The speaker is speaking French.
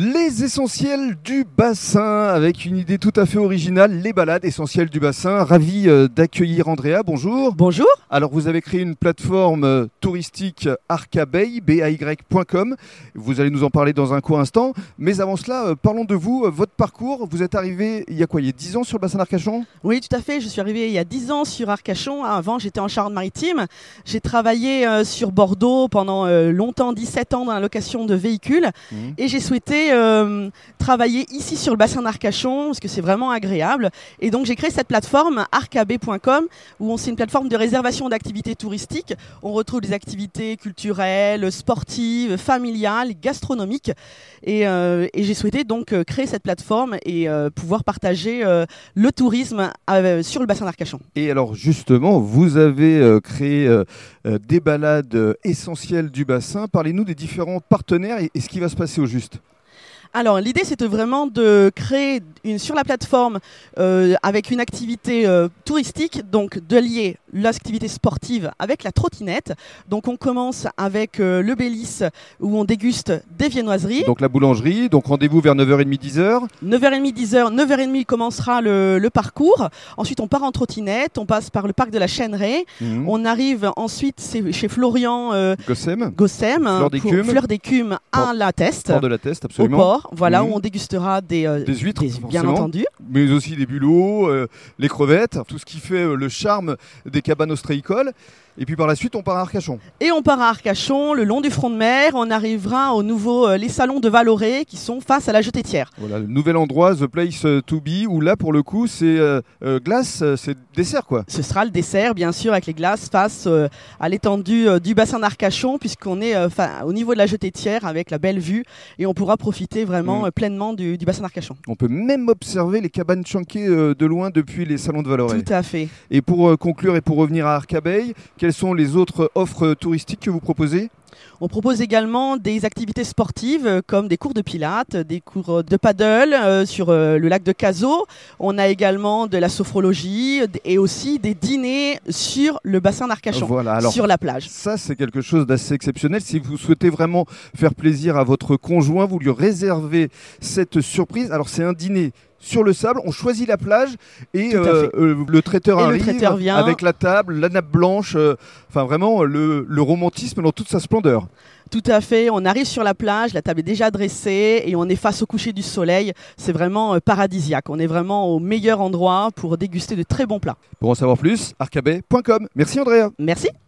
Les essentiels du bassin, avec une idée tout à fait originale, les balades essentielles du bassin. Ravi euh, d'accueillir Andrea, bonjour. Bonjour. Alors vous avez créé une plateforme euh, touristique arcabay, bay.com. Vous allez nous en parler dans un court instant. Mais avant cela, euh, parlons de vous, votre parcours. Vous êtes arrivé il y a quoi? Il y a 10 ans sur le bassin d'Arcachon? Oui, tout à fait. Je suis arrivé il y a 10 ans sur Arcachon. Avant, j'étais en Charente-Maritime. J'ai travaillé sur Bordeaux pendant longtemps, 17 ans dans la location de véhicules. Mmh. Et j'ai souhaité euh, travailler ici sur le bassin d'Arcachon parce que c'est vraiment agréable. Et donc j'ai créé cette plateforme arcab.com où c'est une plateforme de réservation d'activités touristiques. On retrouve des activités culturelles, sportives, familiales, gastronomiques. Et, euh, j'ai souhaité donc euh, créer cette plateforme et pouvoir partager le tourisme sur le bassin d'Arcachon. Et alors justement, vous avez créé des balades essentielles du bassin. Parlez-nous des différents partenaires et ce qui va se passer au juste. Alors l'idée c'était vraiment de créer une, sur la plateforme euh, avec une activité euh, touristique, donc de lier l'activité sportive avec la trottinette. Donc on commence avec euh, le Bélis où on déguste des viennoiseries. Donc la boulangerie, donc rendez-vous vers 9h30 10h. 9h30 10h, 9h30 commencera le, parcours. Ensuite on part en trottinette, on passe par le parc de la Chêneraie. Mhm. On arrive ensuite chez Florian Gossem, Gossem Fleur d'écume à la Teste. de la Teste, absolument voilà, où on dégustera des, euh, des huîtres, bien entendu. Mais aussi des bulots, euh, les crevettes, tout ce qui fait euh, le charme des cabanes ostréicoles. Et puis par la suite, on part à Arcachon. Et on part à Arcachon, le long du front de mer. On arrivera au nouveau euh, les salons de Valoré qui sont face à la jetée-tière. Voilà, le nouvel endroit, The Place to Be, où là, pour le coup, c'est euh, glace, c'est dessert quoi. Ce sera le dessert, bien sûr, avec les glaces face à l'étendue du bassin d'Arcachon, puisqu'on est au niveau de la jetée-tière avec la belle vue et on pourra profiter vraiment mm. pleinement du, bassin d'Arcachon. On peut même observer les cabanes chanquées de loin depuis les salons de Valoré. Tout à fait. Et pour conclure et pour revenir à Arcabay, quelles sont les autres offres touristiques que vous proposez? On propose également des activités sportives euh, comme des cours de pilates, des cours de paddle euh, sur euh, le lac de Cazaux. On a également de la sophrologie et aussi des dîners sur le bassin d'Arcachon, sur la plage. Ça, c'est quelque chose d'assez exceptionnel. Si vous souhaitez vraiment faire plaisir à votre conjoint, vous lui réservez cette surprise. Alors, c'est un dîner sur le sable, on choisit la plage et euh, euh, le traiteur arrive avec la table, la nappe blanche, euh, enfin vraiment le, romantisme dans toute sa splendeur. Tout à fait, on arrive sur la plage, la table est déjà dressée et on est face au coucher du soleil. C'est vraiment paradisiaque. On est vraiment au meilleur endroit pour déguster de très bons plats. Pour en savoir plus, arcabet.com. Merci Andrea. Merci.